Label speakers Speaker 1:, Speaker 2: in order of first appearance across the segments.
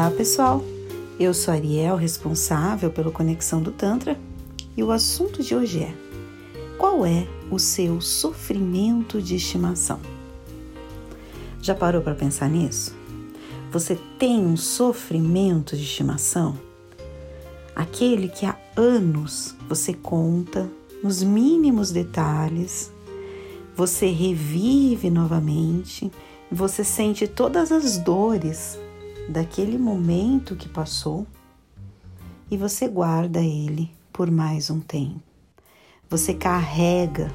Speaker 1: Olá, pessoal. Eu sou Ariel, responsável pela conexão do Tantra, e o assunto de hoje é: qual é o seu sofrimento de estimação? Já parou para pensar nisso? Você tem um sofrimento de estimação? Aquele que há anos você conta nos mínimos detalhes, você revive novamente, você sente todas as dores daquele momento que passou e você guarda ele por mais um tempo. Você carrega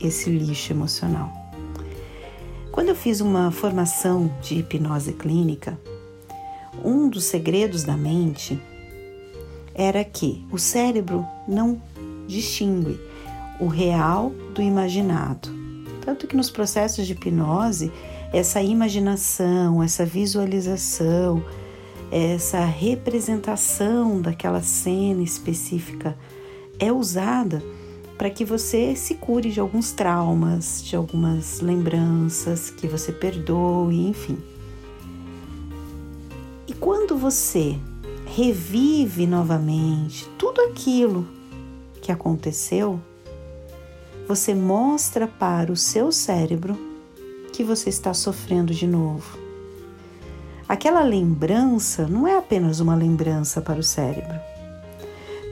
Speaker 1: esse lixo emocional. Quando eu fiz uma formação de hipnose clínica, um dos segredos da mente era que o cérebro não distingue o real do imaginado. Tanto que nos processos de hipnose, essa imaginação, essa visualização, essa representação daquela cena específica é usada para que você se cure de alguns traumas, de algumas lembranças, que você perdoe, enfim. E quando você revive novamente tudo aquilo que aconteceu, você mostra para o seu cérebro que você está sofrendo de novo. Aquela lembrança não é apenas uma lembrança para o cérebro.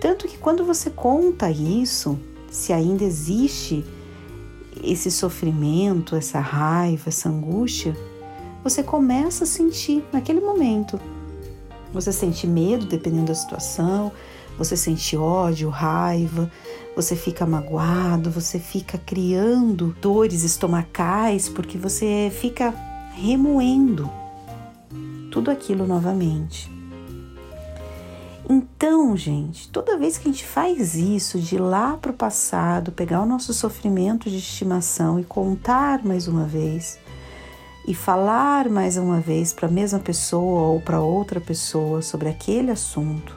Speaker 1: Tanto que quando você conta isso, se ainda existe esse sofrimento, essa raiva, essa angústia, você começa a sentir naquele momento. Você sente medo, dependendo da situação, você sente ódio, raiva, você fica magoado, você fica criando dores estomacais porque você fica remoendo tudo aquilo novamente. Então, gente, toda vez que a gente faz isso, de lá para o passado, pegar o nosso sofrimento de estimação e contar mais uma vez, e falar mais uma vez para a mesma pessoa ou para outra pessoa sobre aquele assunto,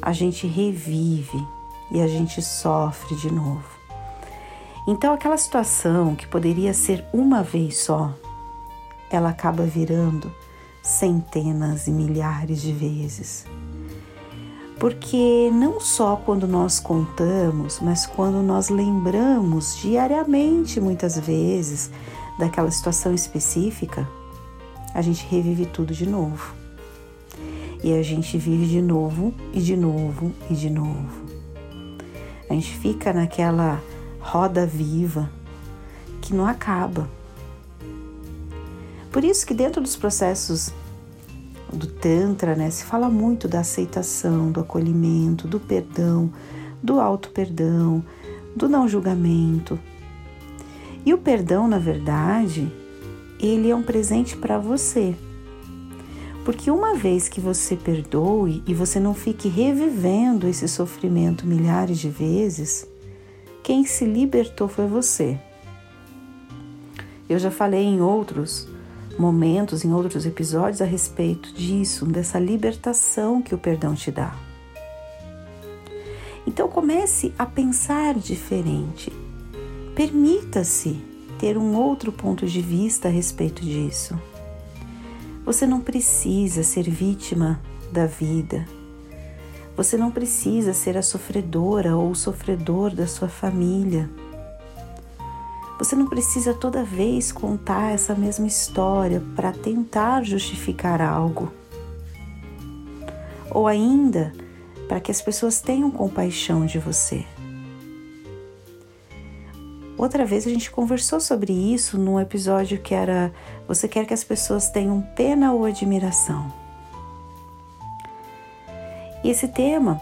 Speaker 1: a gente revive e a gente sofre de novo. Então, aquela situação que poderia ser uma vez só, ela acaba virando centenas e milhares de vezes. Porque não só quando nós contamos, mas quando nós lembramos diariamente, muitas vezes, daquela situação específica, a gente revive tudo de novo. E a gente vive de novo e de novo e de novo. A gente fica naquela roda viva que não acaba. Por isso que dentro dos processos do Tantra, né, se fala muito da aceitação, do acolhimento, do perdão, do auto-perdão, do não julgamento. E o perdão, na verdade, ele é um presente para você. Porque uma vez que você perdoe e você não fique revivendo esse sofrimento milhares de vezes, quem se libertou foi você. Eu já falei em outros momentos, em outros episódios a respeito disso, dessa libertação que o perdão te dá. Então comece a pensar diferente. Permita-se ter um outro ponto de vista a respeito disso. Você não precisa ser vítima da vida. Você não precisa ser a sofredora ou o sofredor da sua família. Você não precisa toda vez contar essa mesma história para tentar justificar algo. Ou ainda para que as pessoas tenham compaixão de você. Outra vez a gente conversou sobre isso num episódio que era Você quer que as pessoas tenham pena ou admiração? E esse tema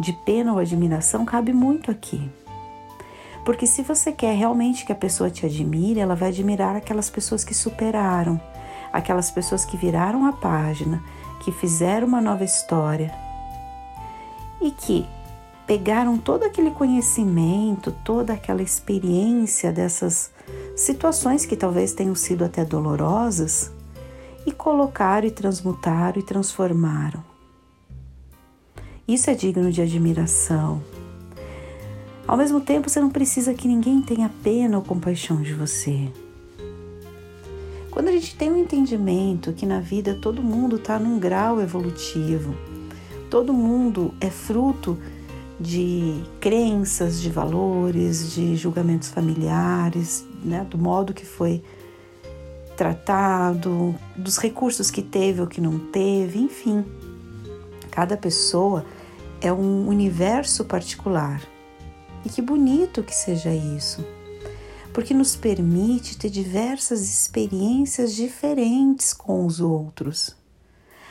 Speaker 1: de pena ou admiração cabe muito aqui. Porque se você quer realmente que a pessoa te admire, ela vai admirar aquelas pessoas que superaram, aquelas pessoas que viraram a página, que fizeram uma nova história e que pegaram todo aquele conhecimento, toda aquela experiência dessas situações que talvez tenham sido até dolorosas e colocaram e transmutaram e transformaram. Isso é digno de admiração. Ao mesmo tempo, você não precisa que ninguém tenha pena ou compaixão de você. Quando a gente tem um entendimento que na vida todo mundo está num grau evolutivo, todo mundo é fruto de crenças, de valores, de julgamentos familiares, né, do modo que foi tratado, dos recursos que teve ou que não teve, enfim. Cada pessoa é um universo particular. E que bonito que seja isso, porque nos permite ter diversas experiências diferentes com os outros,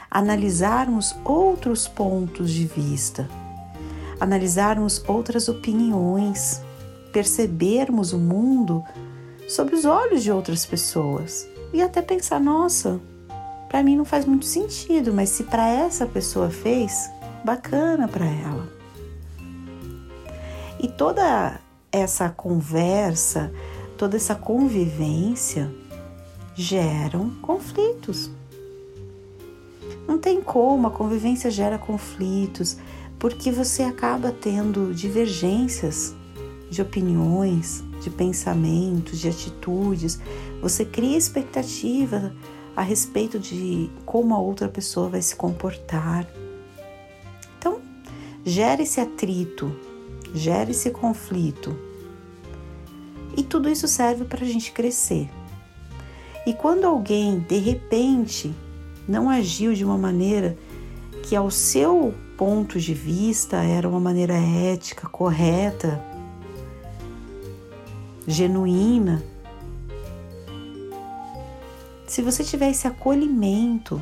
Speaker 1: analisarmos outros pontos de vista, analisarmos outras opiniões, percebermos o mundo sob os olhos de outras pessoas e até pensar: nossa, para mim não faz muito sentido, mas se para essa pessoa fez, bacana para ela. E toda essa conversa, toda essa convivência geram conflitos. Não tem como, a convivência gera conflitos, porque você acaba tendo divergências de opiniões, de pensamentos, de atitudes. Você cria expectativa a respeito de como a outra pessoa vai se comportar. Então, gera esse atrito, gera esse conflito. E tudo isso serve para a gente crescer. E quando alguém, de repente, não agiu de uma maneira que, ao seu ponto de vista, era uma maneira ética, correta, genuína, se você tiver esse acolhimento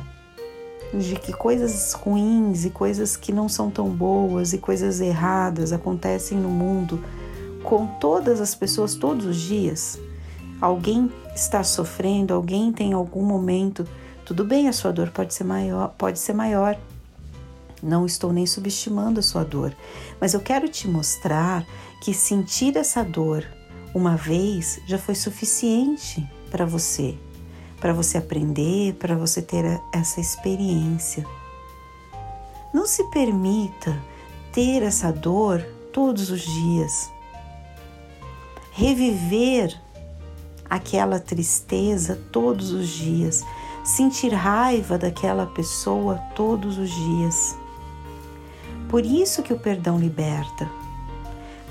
Speaker 1: de que coisas ruins e coisas que não são tão boas e coisas erradas acontecem no mundo com todas as pessoas todos os dias, alguém está sofrendo, alguém tem algum momento, tudo bem, a sua dor pode ser maior, pode ser maior. Não estou nem subestimando a sua dor, mas eu quero te mostrar que sentir essa dor uma vez já foi suficiente para você, para você aprender, para você ter essa experiência. Não se permita ter essa dor todos os dias. Reviver aquela tristeza todos os dias, sentir raiva daquela pessoa todos os dias. Por isso que o perdão liberta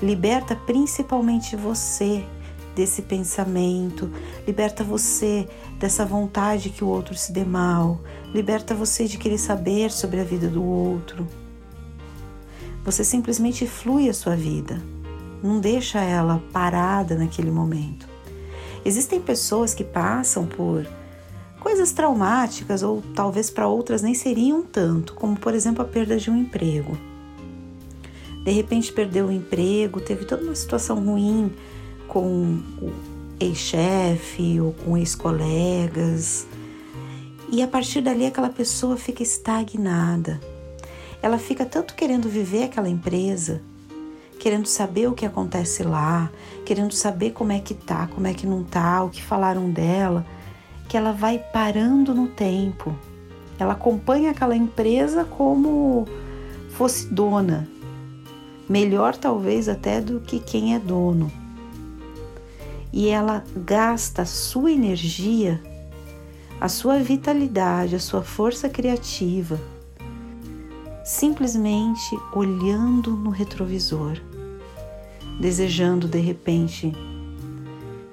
Speaker 1: Liberta principalmente você desse pensamento, liberta você dessa vontade que o outro se dê mal, liberta você de querer saber sobre a vida do outro. Você simplesmente flui a sua vida, não deixa ela parada naquele momento. Existem pessoas que passam por coisas traumáticas ou talvez para outras nem seriam tanto, como por exemplo a perda de um emprego de repente perdeu o emprego, teve toda uma situação ruim com o ex-chefe ou com ex-colegas. E a partir dali aquela pessoa fica estagnada. Ela fica tanto querendo viver aquela empresa, querendo saber o que acontece lá, querendo saber como é que tá, como é que não tá, o que falaram dela, que ela vai parando no tempo. Ela acompanha aquela empresa como fosse dona, melhor talvez até do que quem é dono. E ela gasta a sua energia, a sua vitalidade, a sua força criativa, simplesmente olhando no retrovisor, desejando de repente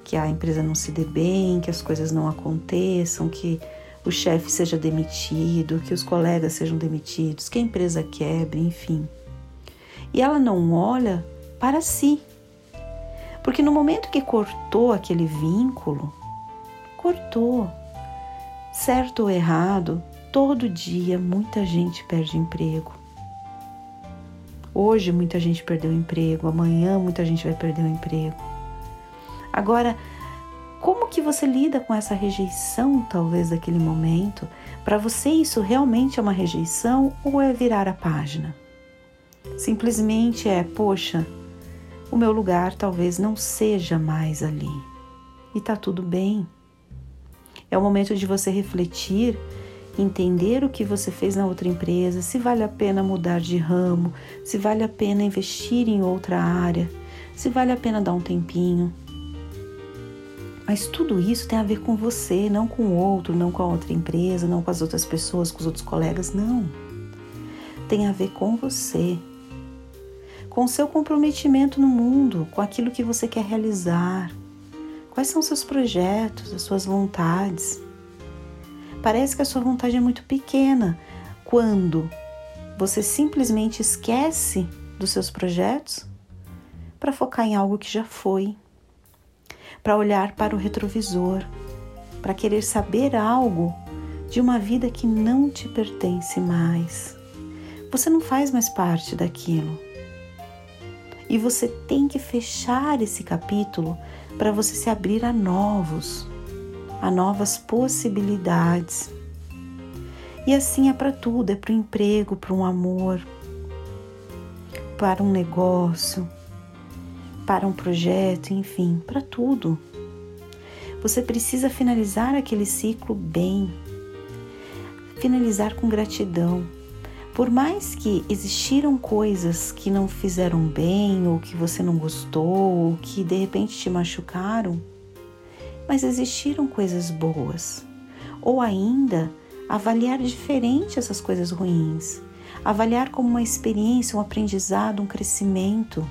Speaker 1: que a empresa não se dê bem, que as coisas não aconteçam, que o chefe seja demitido, que os colegas sejam demitidos, que a empresa quebre, enfim e ela não olha para si. Porque no momento que cortou aquele vínculo, cortou. Certo ou errado, todo dia muita gente perde emprego. Hoje muita gente perdeu emprego, amanhã muita gente vai perder o emprego. Agora, como que você lida com essa rejeição, talvez, daquele momento? Para você, isso realmente é uma rejeição ou é virar a página? Simplesmente é, poxa, o meu lugar talvez não seja mais ali. E tá tudo bem. É o momento de você refletir, entender o que você fez na outra empresa, se vale a pena mudar de ramo, se vale a pena investir em outra área, se vale a pena dar um tempinho. Mas tudo isso tem a ver com você, não com o outro, não com a outra empresa, não com as outras pessoas, com os outros colegas, não. Tem a ver com você, com seu comprometimento no mundo, com aquilo que você quer realizar. Quais são seus projetos, as suas vontades? Parece que a sua vontade é muito pequena quando você simplesmente esquece dos seus projetos para focar em algo que já foi para olhar para o retrovisor, para querer saber algo de uma vida que não te pertence mais. Você não faz mais parte daquilo. E você tem que fechar esse capítulo para você se abrir a novos, a novas possibilidades. E assim é para tudo: é para o emprego, para um amor, para um negócio, para um projeto, enfim, para tudo. Você precisa finalizar aquele ciclo bem, finalizar com gratidão. Por mais que existiram coisas que não fizeram bem, ou que você não gostou, ou que de repente te machucaram, mas existiram coisas boas. Ou ainda, avaliar diferente essas coisas ruins, avaliar como uma experiência, um aprendizado, um crescimento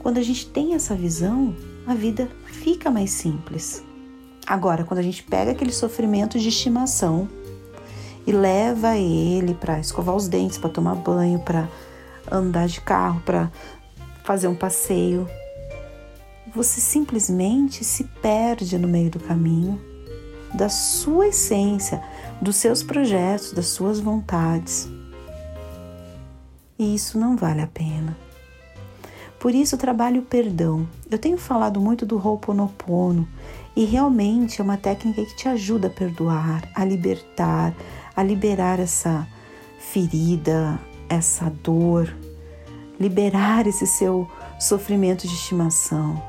Speaker 1: Quando a gente tem essa visão, a vida fica mais simples. Agora, quando a gente pega aquele sofrimento de estimação e leva ele para escovar os dentes, para tomar banho, para andar de carro, para fazer um passeio, você simplesmente se perde no meio do caminho da sua essência, dos seus projetos, das suas vontades. E isso não vale a pena. Por isso trabalho o perdão. Eu tenho falado muito do Ho'oponopono e realmente é uma técnica que te ajuda a perdoar, a libertar, a liberar essa ferida, essa dor, liberar esse seu sofrimento de estimação.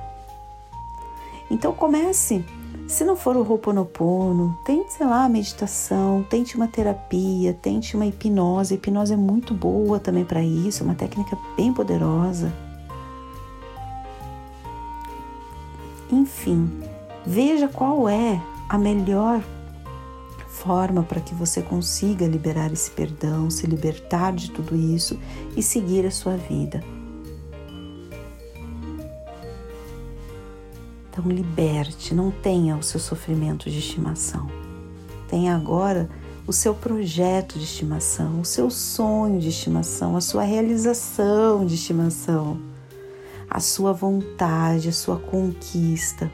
Speaker 1: Então comece, se não for o Ho'oponopono, tente, sei lá, meditação, tente uma terapia, tente uma hipnose. A hipnose é muito boa também para isso, é uma técnica bem poderosa. Enfim, veja qual é a melhor forma para que você consiga liberar esse perdão, se libertar de tudo isso e seguir a sua vida. Então, liberte, não tenha o seu sofrimento de estimação. Tenha agora o seu projeto de estimação, o seu sonho de estimação, a sua realização de estimação a sua vontade, a sua conquista.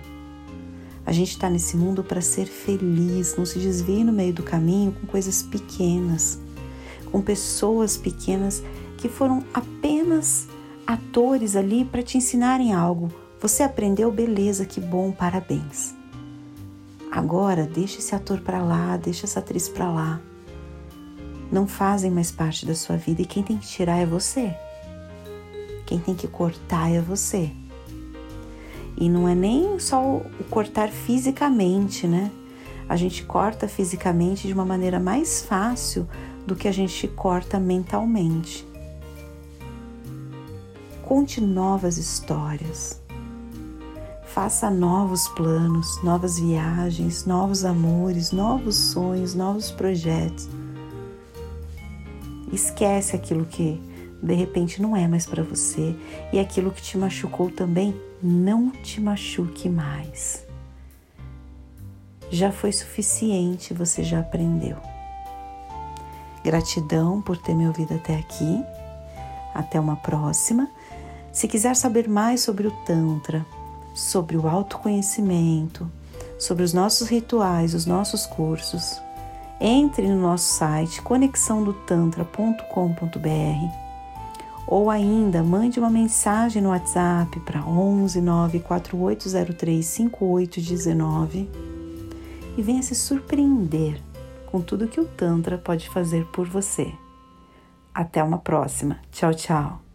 Speaker 1: A gente está nesse mundo para ser feliz, não se desvie no meio do caminho com coisas pequenas, com pessoas pequenas que foram apenas atores ali para te ensinarem algo. Você aprendeu, beleza, que bom, parabéns. Agora, deixa esse ator para lá, deixa essa atriz para lá. Não fazem mais parte da sua vida e quem tem que tirar é você. Quem tem que cortar é você. E não é nem só o cortar fisicamente, né? A gente corta fisicamente de uma maneira mais fácil do que a gente corta mentalmente. Conte novas histórias. Faça novos planos, novas viagens, novos amores, novos sonhos, novos projetos. Esquece aquilo que de repente não é mais para você e aquilo que te machucou também não te machuque mais. Já foi suficiente, você já aprendeu. Gratidão por ter me ouvido até aqui. Até uma próxima. Se quiser saber mais sobre o Tantra, sobre o autoconhecimento, sobre os nossos rituais, os nossos cursos, entre no nosso site conexãodotantra.com.br ou ainda, mande uma mensagem no WhatsApp para 11 94803 5819 e venha se surpreender com tudo que o Tantra pode fazer por você. Até uma próxima. Tchau, tchau.